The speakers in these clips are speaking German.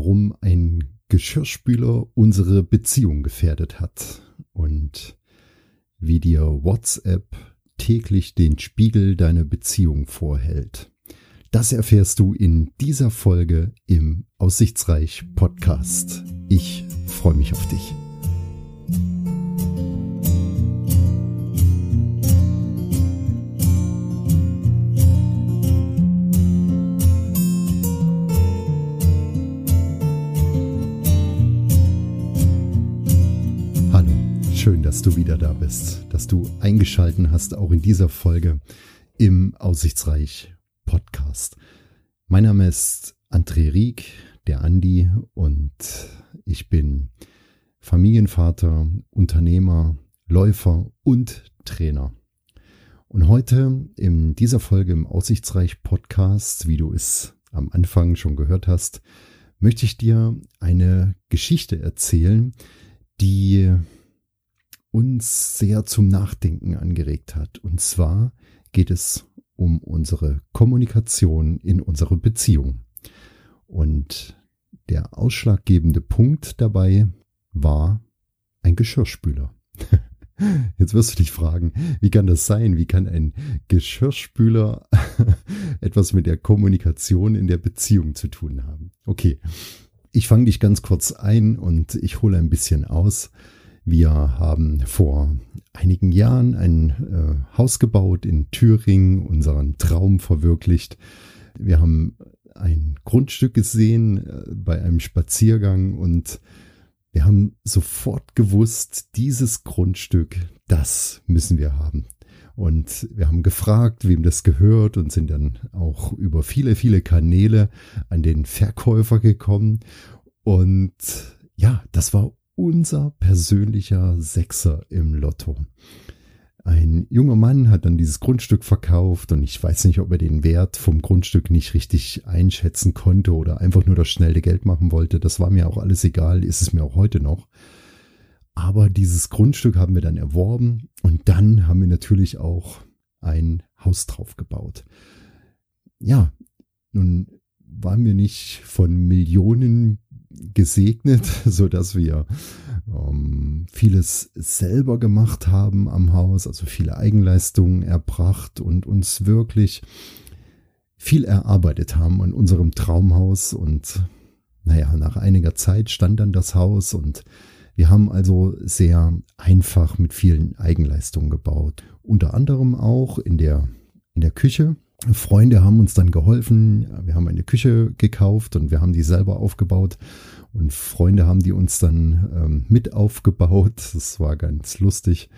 warum ein Geschirrspüler unsere Beziehung gefährdet hat und wie dir WhatsApp täglich den Spiegel deiner Beziehung vorhält. Das erfährst du in dieser Folge im Aussichtsreich Podcast. Ich freue mich auf dich. Dass du wieder da bist, dass du eingeschalten hast, auch in dieser Folge im Aussichtsreich Podcast. Mein Name ist André Rieck, der Andi, und ich bin Familienvater, Unternehmer, Läufer und Trainer. Und heute in dieser Folge im Aussichtsreich Podcast, wie du es am Anfang schon gehört hast, möchte ich dir eine Geschichte erzählen, die uns sehr zum Nachdenken angeregt hat. Und zwar geht es um unsere Kommunikation in unserer Beziehung. Und der ausschlaggebende Punkt dabei war ein Geschirrspüler. Jetzt wirst du dich fragen, wie kann das sein? Wie kann ein Geschirrspüler etwas mit der Kommunikation in der Beziehung zu tun haben? Okay, ich fange dich ganz kurz ein und ich hole ein bisschen aus. Wir haben vor einigen Jahren ein äh, Haus gebaut in Thüringen, unseren Traum verwirklicht. Wir haben ein Grundstück gesehen äh, bei einem Spaziergang und wir haben sofort gewusst, dieses Grundstück, das müssen wir haben. Und wir haben gefragt, wem das gehört und sind dann auch über viele, viele Kanäle an den Verkäufer gekommen. Und ja, das war unser persönlicher Sechser im Lotto. Ein junger Mann hat dann dieses Grundstück verkauft und ich weiß nicht, ob er den Wert vom Grundstück nicht richtig einschätzen konnte oder einfach nur das schnelle Geld machen wollte. Das war mir auch alles egal, ist es mir auch heute noch. Aber dieses Grundstück haben wir dann erworben und dann haben wir natürlich auch ein Haus drauf gebaut. Ja, nun waren wir nicht von Millionen gesegnet, so dass wir ähm, vieles selber gemacht haben am Haus, also viele Eigenleistungen erbracht und uns wirklich viel erarbeitet haben an unserem Traumhaus und naja, nach einiger Zeit stand dann das Haus und wir haben also sehr einfach mit vielen Eigenleistungen gebaut. Unter anderem auch in der, in der Küche Freunde haben uns dann geholfen. Wir haben eine Küche gekauft und wir haben die selber aufgebaut. Und Freunde haben die uns dann ähm, mit aufgebaut. Das war ganz lustig.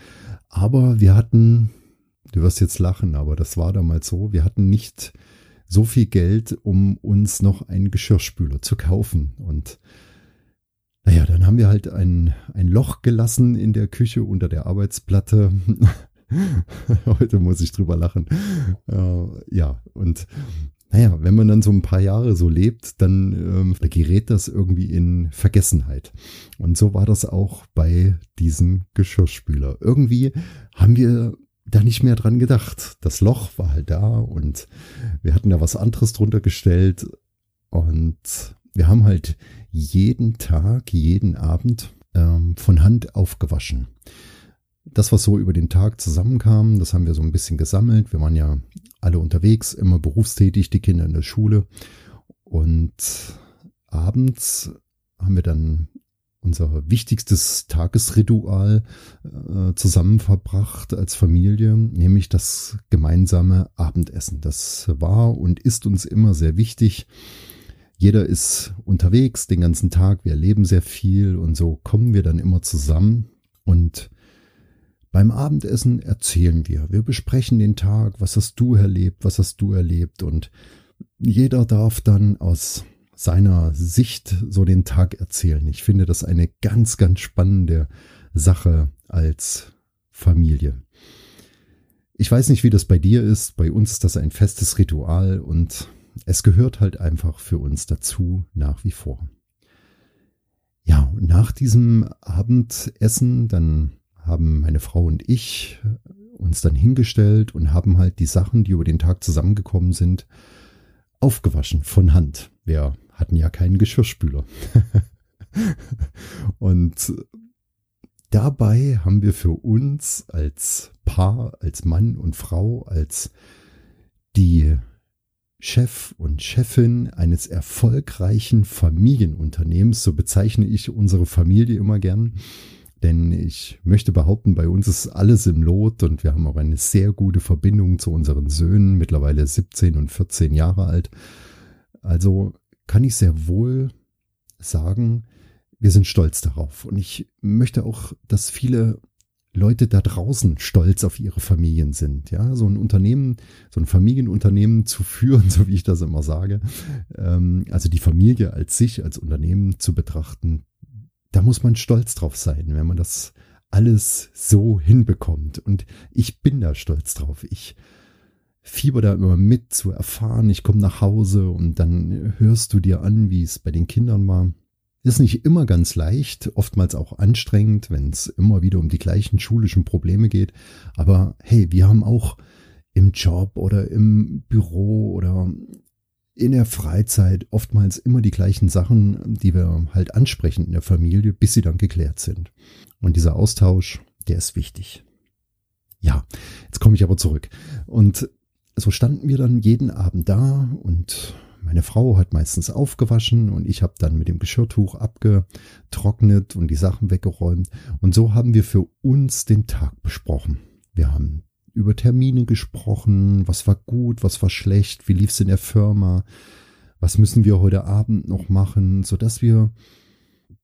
Aber wir hatten, du wirst jetzt lachen, aber das war damals so, wir hatten nicht so viel Geld, um uns noch einen Geschirrspüler zu kaufen. Und naja, dann haben wir halt ein, ein Loch gelassen in der Küche unter der Arbeitsplatte Heute muss ich drüber lachen. Äh, ja, und naja, wenn man dann so ein paar Jahre so lebt, dann ähm, gerät das irgendwie in Vergessenheit. Und so war das auch bei diesem Geschirrspüler. Irgendwie haben wir da nicht mehr dran gedacht. Das Loch war halt da und wir hatten da was anderes drunter gestellt und wir haben halt jeden Tag, jeden Abend ähm, von Hand aufgewaschen das, was so über den Tag zusammenkam, das haben wir so ein bisschen gesammelt. Wir waren ja alle unterwegs, immer berufstätig, die Kinder in der Schule. Und abends haben wir dann unser wichtigstes Tagesritual äh, zusammen verbracht als Familie, nämlich das gemeinsame Abendessen. Das war und ist uns immer sehr wichtig. Jeder ist unterwegs den ganzen Tag, wir erleben sehr viel und so kommen wir dann immer zusammen und beim Abendessen erzählen wir, wir besprechen den Tag, was hast du erlebt, was hast du erlebt und jeder darf dann aus seiner Sicht so den Tag erzählen. Ich finde das eine ganz, ganz spannende Sache als Familie. Ich weiß nicht, wie das bei dir ist. Bei uns ist das ein festes Ritual und es gehört halt einfach für uns dazu nach wie vor. Ja, nach diesem Abendessen, dann haben meine Frau und ich uns dann hingestellt und haben halt die Sachen, die über den Tag zusammengekommen sind, aufgewaschen von Hand. Wer hatten ja keinen Geschirrspüler. und dabei haben wir für uns als Paar, als Mann und Frau, als die Chef und Chefin eines erfolgreichen Familienunternehmens, so bezeichne ich unsere Familie immer gern, denn ich möchte behaupten, bei uns ist alles im Lot und wir haben auch eine sehr gute Verbindung zu unseren Söhnen, mittlerweile 17 und 14 Jahre alt. Also kann ich sehr wohl sagen, wir sind stolz darauf. Und ich möchte auch, dass viele Leute da draußen stolz auf ihre Familien sind. Ja, so ein Unternehmen, so ein Familienunternehmen zu führen, so wie ich das immer sage. Ähm, also die Familie als sich, als Unternehmen zu betrachten, da muss man stolz drauf sein, wenn man das alles so hinbekommt. Und ich bin da stolz drauf. Ich fieber da immer mit zu erfahren. Ich komme nach Hause und dann hörst du dir an, wie es bei den Kindern war. Ist nicht immer ganz leicht, oftmals auch anstrengend, wenn es immer wieder um die gleichen schulischen Probleme geht. Aber hey, wir haben auch im Job oder im Büro oder in der Freizeit oftmals immer die gleichen Sachen, die wir halt ansprechen in der Familie, bis sie dann geklärt sind. Und dieser Austausch, der ist wichtig. Ja, jetzt komme ich aber zurück. Und so standen wir dann jeden Abend da und meine Frau hat meistens aufgewaschen und ich habe dann mit dem Geschirrtuch abgetrocknet und die Sachen weggeräumt. Und so haben wir für uns den Tag besprochen. Wir haben über Termine gesprochen, was war gut, was war schlecht, wie lief es in der Firma, was müssen wir heute Abend noch machen, so dass wir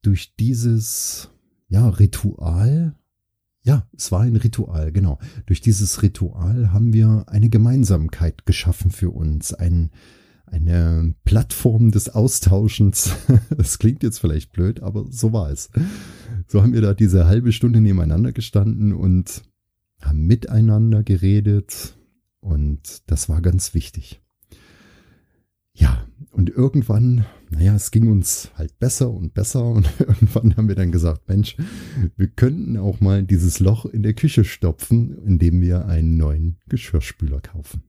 durch dieses ja Ritual ja, es war ein Ritual, genau. Durch dieses Ritual haben wir eine Gemeinsamkeit geschaffen für uns, ein, eine Plattform des Austauschens. Das klingt jetzt vielleicht blöd, aber so war es. So haben wir da diese halbe Stunde nebeneinander gestanden und haben miteinander geredet und das war ganz wichtig. Ja, und irgendwann, naja, es ging uns halt besser und besser und irgendwann haben wir dann gesagt, Mensch, wir könnten auch mal dieses Loch in der Küche stopfen, indem wir einen neuen Geschirrspüler kaufen.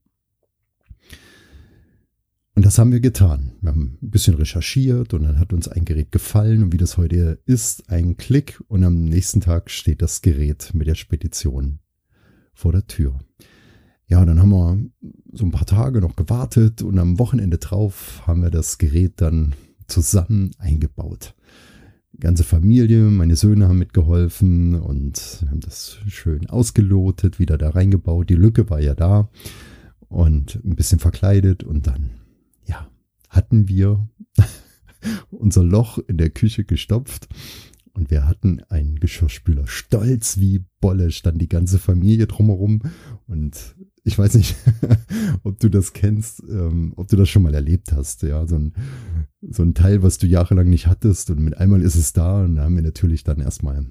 Und das haben wir getan. Wir haben ein bisschen recherchiert und dann hat uns ein Gerät gefallen und wie das heute ist, ein Klick und am nächsten Tag steht das Gerät mit der Spedition vor der Tür. Ja, dann haben wir so ein paar Tage noch gewartet und am Wochenende drauf haben wir das Gerät dann zusammen eingebaut. Die ganze Familie, meine Söhne haben mitgeholfen und haben das schön ausgelotet, wieder da reingebaut. Die Lücke war ja da und ein bisschen verkleidet und dann, ja, hatten wir unser Loch in der Küche gestopft und wir hatten einen Geschirrspüler. Stolz wie Bolle stand die ganze Familie drumherum und ich weiß nicht, ob du das kennst, ähm, ob du das schon mal erlebt hast. Ja, so ein, so ein Teil, was du jahrelang nicht hattest und mit einmal ist es da und da haben wir natürlich dann erstmal,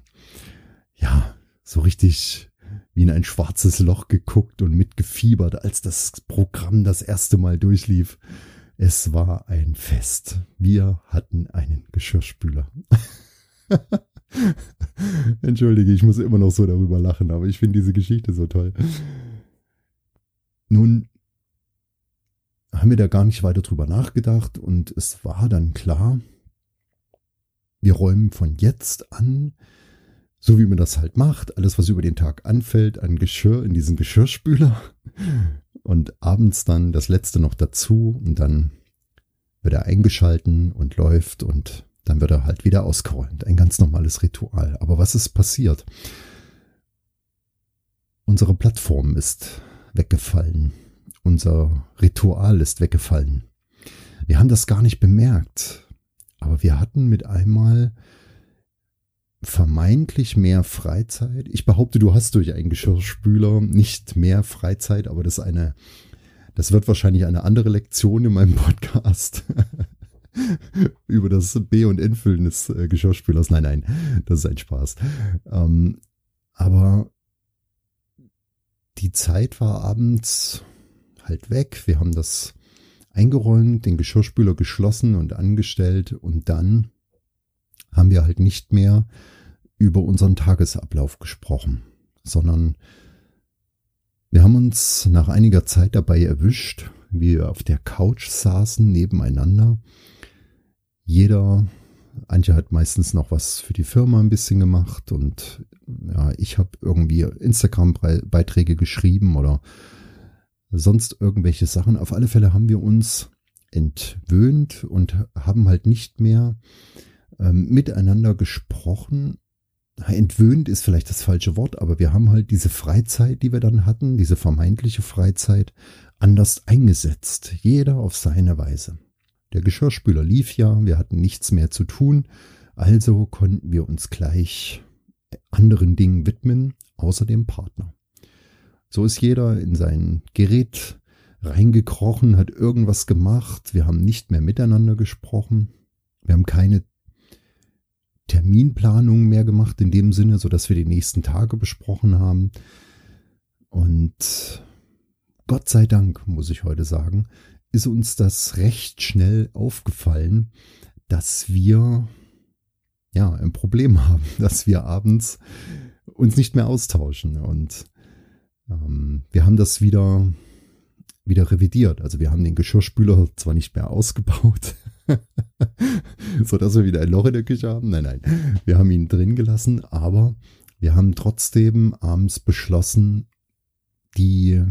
ja, so richtig wie in ein schwarzes Loch geguckt und mitgefiebert, als das Programm das erste Mal durchlief. Es war ein Fest. Wir hatten einen Geschirrspüler. Entschuldige, ich muss immer noch so darüber lachen, aber ich finde diese Geschichte so toll. Nun haben wir da gar nicht weiter drüber nachgedacht und es war dann klar, wir räumen von jetzt an, so wie man das halt macht, alles, was über den Tag anfällt, an Geschirr in diesen Geschirrspüler und abends dann das letzte noch dazu und dann wird er eingeschalten und läuft und dann wird er halt wieder ausgeräumt. Ein ganz normales Ritual. Aber was ist passiert? Unsere Plattform ist weggefallen. Unser Ritual ist weggefallen. Wir haben das gar nicht bemerkt, aber wir hatten mit einmal vermeintlich mehr Freizeit. Ich behaupte, du hast durch einen Geschirrspüler nicht mehr Freizeit, aber das eine, das wird wahrscheinlich eine andere Lektion in meinem Podcast über das B- und N-Füllen des äh, Geschirrspülers. Nein, nein, das ist ein Spaß. Ähm, aber die Zeit war abends halt weg. Wir haben das eingeräumt, den Geschirrspüler geschlossen und angestellt und dann haben wir halt nicht mehr über unseren Tagesablauf gesprochen, sondern wir haben uns nach einiger Zeit dabei erwischt, wie wir auf der Couch saßen nebeneinander, jeder, Antje hat meistens noch was für die Firma ein bisschen gemacht und ja, ich habe irgendwie Instagram-Beiträge geschrieben oder sonst irgendwelche Sachen. Auf alle Fälle haben wir uns entwöhnt und haben halt nicht mehr ähm, miteinander gesprochen. Entwöhnt ist vielleicht das falsche Wort, aber wir haben halt diese Freizeit, die wir dann hatten, diese vermeintliche Freizeit, anders eingesetzt. Jeder auf seine Weise. Der Geschirrspüler lief ja, wir hatten nichts mehr zu tun, also konnten wir uns gleich anderen Dingen widmen, außer dem Partner. So ist jeder in sein Gerät reingekrochen, hat irgendwas gemacht. Wir haben nicht mehr miteinander gesprochen. Wir haben keine Terminplanung mehr gemacht in dem Sinne, so dass wir die nächsten Tage besprochen haben. Und Gott sei Dank, muss ich heute sagen, ist uns das recht schnell aufgefallen, dass wir ja ein Problem haben, dass wir abends uns nicht mehr austauschen. Und ähm, wir haben das wieder, wieder revidiert. Also wir haben den Geschirrspüler zwar nicht mehr ausgebaut, so dass wir wieder ein Loch in der Küche haben. Nein, nein. Wir haben ihn drin gelassen, aber wir haben trotzdem abends beschlossen, die,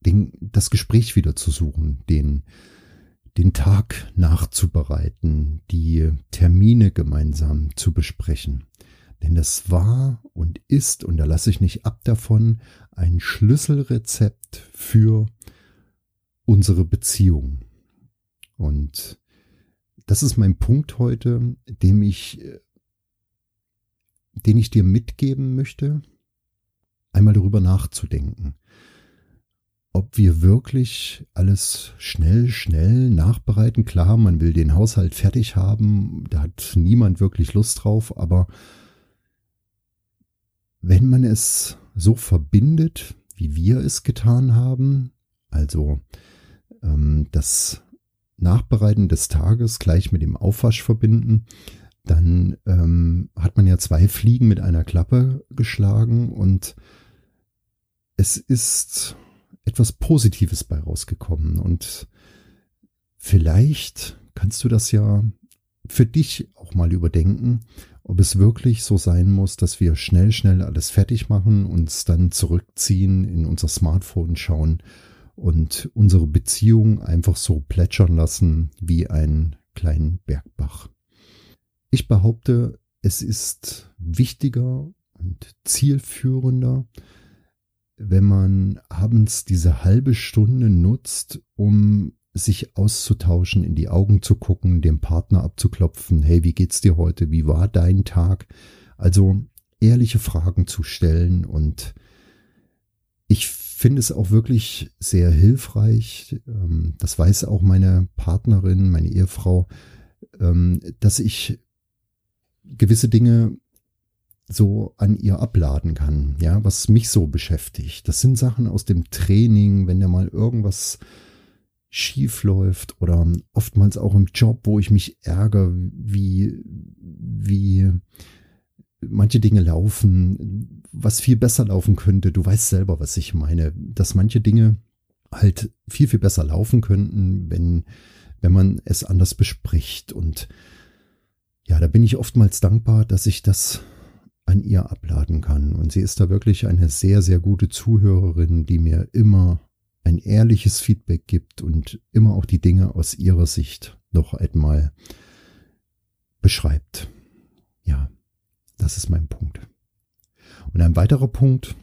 den, das Gespräch wieder zu suchen, den, den Tag nachzubereiten, die Termine gemeinsam zu besprechen. Denn das war und ist, und da lasse ich nicht ab davon, ein Schlüsselrezept für unsere Beziehung. Und das ist mein Punkt heute, dem ich, den ich dir mitgeben möchte, einmal darüber nachzudenken, ob wir wirklich alles schnell, schnell nachbereiten. Klar, man will den Haushalt fertig haben, da hat niemand wirklich Lust drauf, aber wenn man es so verbindet, wie wir es getan haben, also ähm, das Nachbereiten des Tages gleich mit dem Aufwasch verbinden, dann ähm, hat man ja zwei Fliegen mit einer Klappe geschlagen und es ist etwas Positives bei rausgekommen. Und vielleicht kannst du das ja für dich auch mal überdenken, ob es wirklich so sein muss, dass wir schnell, schnell alles fertig machen, uns dann zurückziehen, in unser Smartphone schauen und unsere Beziehung einfach so plätschern lassen wie einen kleinen Bergbach. Ich behaupte, es ist wichtiger und zielführender, wenn man abends diese halbe Stunde nutzt, um sich auszutauschen, in die Augen zu gucken, dem Partner abzuklopfen, hey, wie geht's dir heute? Wie war dein Tag? Also ehrliche Fragen zu stellen und ich finde es auch wirklich sehr hilfreich, ähm, das weiß auch meine Partnerin, meine Ehefrau, ähm, dass ich gewisse Dinge so an ihr abladen kann, ja, was mich so beschäftigt. Das sind Sachen aus dem Training, wenn da mal irgendwas schief läuft oder oftmals auch im Job, wo ich mich ärgere, wie, wie manche Dinge laufen, was viel besser laufen könnte. Du weißt selber, was ich meine, dass manche Dinge halt viel, viel besser laufen könnten, wenn, wenn man es anders bespricht. Und ja, da bin ich oftmals dankbar, dass ich das an ihr abladen kann. Und sie ist da wirklich eine sehr, sehr gute Zuhörerin, die mir immer ein ehrliches Feedback gibt und immer auch die Dinge aus ihrer Sicht noch einmal beschreibt. Ja, das ist mein Punkt. Und ein weiterer Punkt,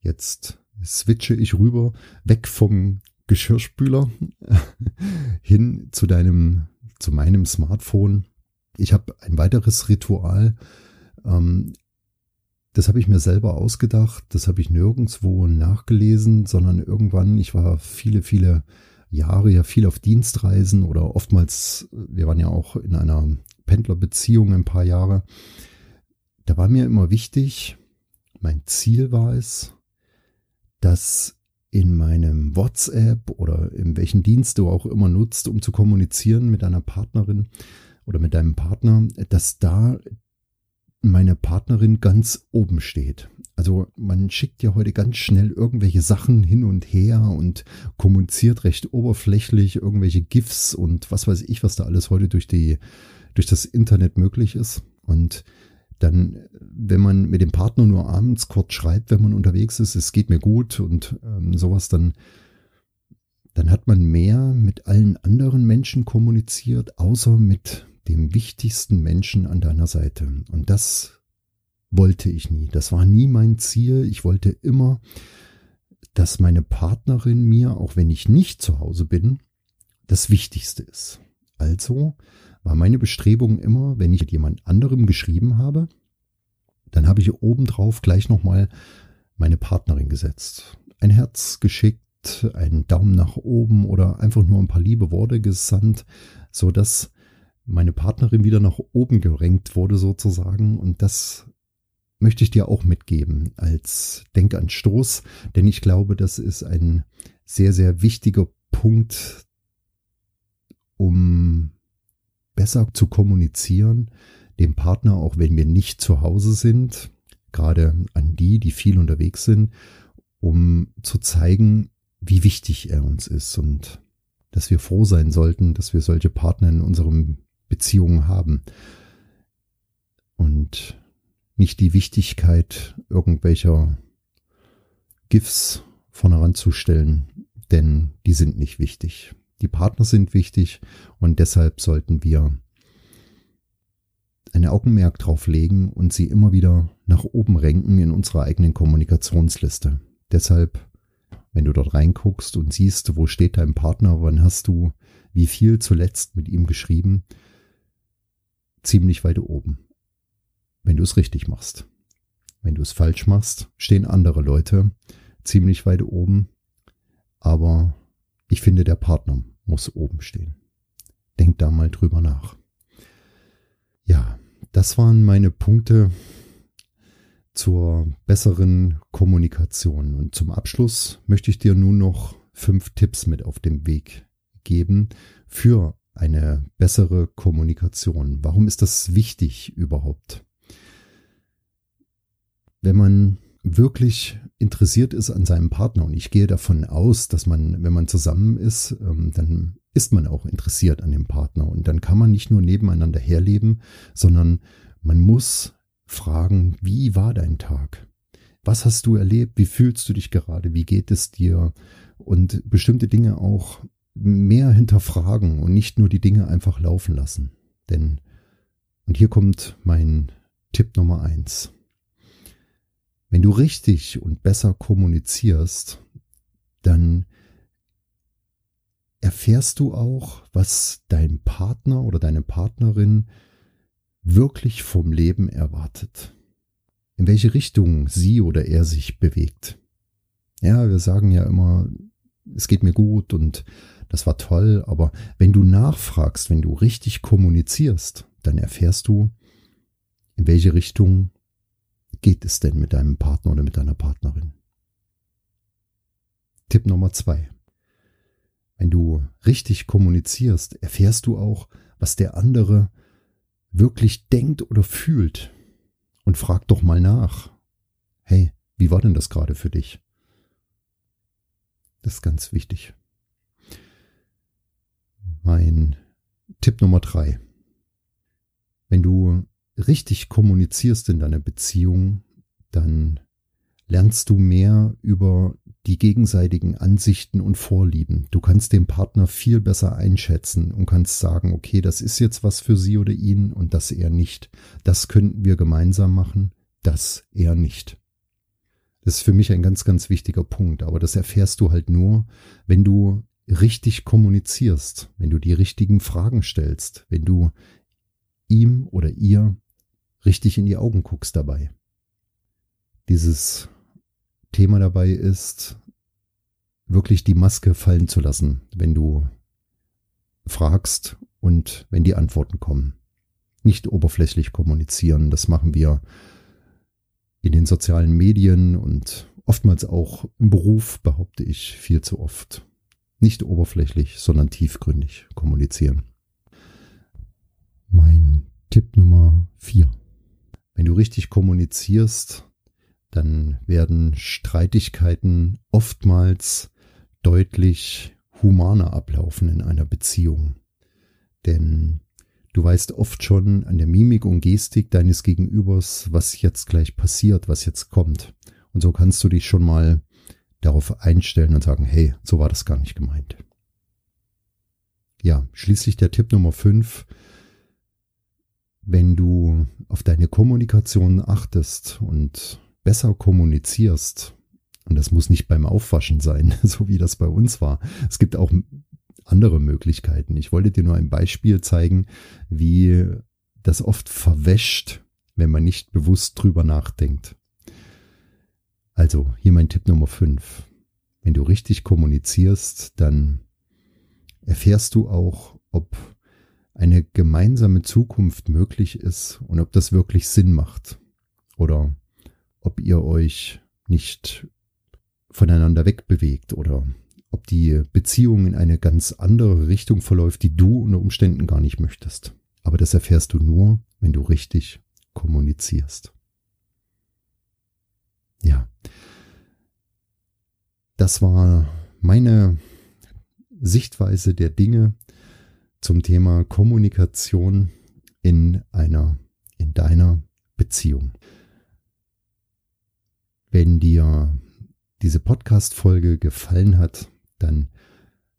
jetzt switche ich rüber, weg vom Geschirrspüler hin zu deinem, zu meinem Smartphone. Ich habe ein weiteres Ritual. Ähm, das habe ich mir selber ausgedacht, das habe ich nirgendwo nachgelesen, sondern irgendwann, ich war viele, viele Jahre ja viel auf Dienstreisen oder oftmals, wir waren ja auch in einer Pendlerbeziehung ein paar Jahre. Da war mir immer wichtig, mein Ziel war es, dass in meinem WhatsApp oder in welchen Dienst du auch immer nutzt, um zu kommunizieren mit deiner Partnerin oder mit deinem Partner, dass da meine Partnerin ganz oben steht. Also man schickt ja heute ganz schnell irgendwelche Sachen hin und her und kommuniziert recht oberflächlich irgendwelche GIFs und was weiß ich, was da alles heute durch die durch das Internet möglich ist. Und dann, wenn man mit dem Partner nur abends kurz schreibt, wenn man unterwegs ist, es geht mir gut und ähm, sowas, dann dann hat man mehr mit allen anderen Menschen kommuniziert, außer mit dem wichtigsten Menschen an deiner Seite. Und das wollte ich nie. Das war nie mein Ziel. Ich wollte immer, dass meine Partnerin mir, auch wenn ich nicht zu Hause bin, das Wichtigste ist. Also war meine Bestrebung immer, wenn ich mit jemand anderem geschrieben habe, dann habe ich obendrauf gleich nochmal meine Partnerin gesetzt. Ein Herz geschickt, einen Daumen nach oben oder einfach nur ein paar liebe Worte gesandt, so dass meine Partnerin wieder nach oben gerenkt wurde sozusagen. Und das möchte ich dir auch mitgeben als Denkanstoß, denn ich glaube, das ist ein sehr, sehr wichtiger Punkt, um besser zu kommunizieren, dem Partner, auch wenn wir nicht zu Hause sind, gerade an die, die viel unterwegs sind, um zu zeigen, wie wichtig er uns ist und dass wir froh sein sollten, dass wir solche Partner in unseren Beziehungen haben. Und nicht die Wichtigkeit irgendwelcher GIFs von heranzustellen, denn die sind nicht wichtig. Die Partner sind wichtig und deshalb sollten wir ein Augenmerk drauf legen und sie immer wieder nach oben renken in unserer eigenen Kommunikationsliste. Deshalb wenn du dort reinguckst und siehst, wo steht dein Partner, wann hast du wie viel zuletzt mit ihm geschrieben, ziemlich weit oben. Wenn du es richtig machst. Wenn du es falsch machst, stehen andere Leute ziemlich weit oben. Aber ich finde, der Partner muss oben stehen. Denk da mal drüber nach. Ja, das waren meine Punkte zur besseren Kommunikation. Und zum Abschluss möchte ich dir nun noch fünf Tipps mit auf den Weg geben für eine bessere Kommunikation. Warum ist das wichtig überhaupt? Wenn man wirklich interessiert ist an seinem Partner und ich gehe davon aus, dass man, wenn man zusammen ist, ähm, dann ist man auch interessiert an dem Partner und dann kann man nicht nur nebeneinander herleben, sondern man muss fragen, wie war dein Tag? Was hast du erlebt? Wie fühlst du dich gerade? Wie geht es dir? Und bestimmte Dinge auch mehr hinterfragen und nicht nur die Dinge einfach laufen lassen. Denn, und hier kommt mein Tipp Nummer eins. Wenn du richtig und besser kommunizierst, dann erfährst du auch, was dein Partner oder deine Partnerin wirklich vom Leben erwartet. In welche Richtung sie oder er sich bewegt. Ja, wir sagen ja immer, es geht mir gut und das war toll, aber wenn du nachfragst, wenn du richtig kommunizierst, dann erfährst du, in welche Richtung geht es denn mit deinem Partner oder mit deiner Partnerin. Tipp Nummer zwei. Wenn du richtig kommunizierst, erfährst du auch, was der andere wirklich denkt oder fühlt. Und frag doch mal nach. Hey, wie war denn das gerade für dich? Das ist ganz wichtig. Mein Tipp Nummer drei. Wenn du richtig kommunizierst in deiner Beziehung, dann lernst du mehr über die gegenseitigen Ansichten und Vorlieben. Du kannst den Partner viel besser einschätzen und kannst sagen, okay, das ist jetzt was für sie oder ihn und das eher nicht. Das könnten wir gemeinsam machen, das eher nicht. Das ist für mich ein ganz, ganz wichtiger Punkt, aber das erfährst du halt nur, wenn du richtig kommunizierst, wenn du die richtigen Fragen stellst, wenn du ihm oder ihr richtig in die Augen guckst dabei. Dieses Thema dabei ist, wirklich die Maske fallen zu lassen, wenn du fragst und wenn die Antworten kommen. Nicht oberflächlich kommunizieren, das machen wir in den sozialen Medien und oftmals auch im Beruf, behaupte ich, viel zu oft. Nicht oberflächlich, sondern tiefgründig kommunizieren. Mein Tipp Nummer vier Wenn du richtig kommunizierst, dann werden Streitigkeiten oftmals deutlich humaner ablaufen in einer Beziehung. Denn du weißt oft schon an der Mimik und Gestik deines Gegenübers, was jetzt gleich passiert, was jetzt kommt. Und so kannst du dich schon mal darauf einstellen und sagen, hey, so war das gar nicht gemeint. Ja, schließlich der Tipp Nummer 5. Wenn du auf deine Kommunikation achtest und besser kommunizierst, und das muss nicht beim Aufwaschen sein, so wie das bei uns war. Es gibt auch andere Möglichkeiten. Ich wollte dir nur ein Beispiel zeigen, wie das oft verwäscht, wenn man nicht bewusst drüber nachdenkt. Also, hier mein Tipp Nummer 5. Wenn du richtig kommunizierst, dann erfährst du auch, ob eine gemeinsame Zukunft möglich ist und ob das wirklich Sinn macht. Oder ob ihr euch nicht voneinander wegbewegt oder ob die Beziehung in eine ganz andere Richtung verläuft, die du unter Umständen gar nicht möchtest. Aber das erfährst du nur, wenn du richtig kommunizierst. Ja, das war meine Sichtweise der Dinge zum Thema Kommunikation in einer, in deiner Beziehung. Wenn dir diese Podcast-Folge gefallen hat, dann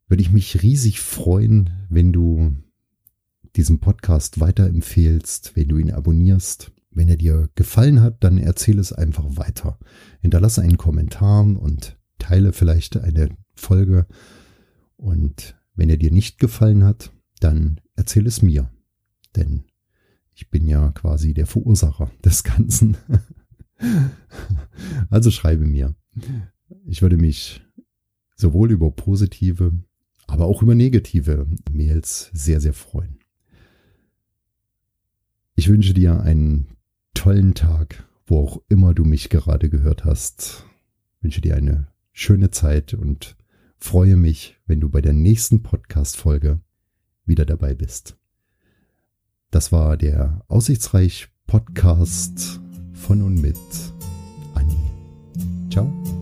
würde ich mich riesig freuen, wenn du diesen Podcast weiterempfehlst, wenn du ihn abonnierst. Wenn er dir gefallen hat, dann erzähle es einfach weiter. Hinterlasse einen Kommentar und teile vielleicht eine Folge. Und wenn er dir nicht gefallen hat, dann erzähle es mir. Denn ich bin ja quasi der Verursacher des Ganzen. also schreibe mir. Ich würde mich sowohl über positive, aber auch über negative Mails sehr, sehr freuen. Ich wünsche dir einen tollen Tag, wo auch immer du mich gerade gehört hast. Ich wünsche dir eine schöne Zeit und freue mich, wenn du bei der nächsten Podcast-Folge wieder dabei bist. Das war der Aussichtsreich Podcast von und mit Anni. Ciao.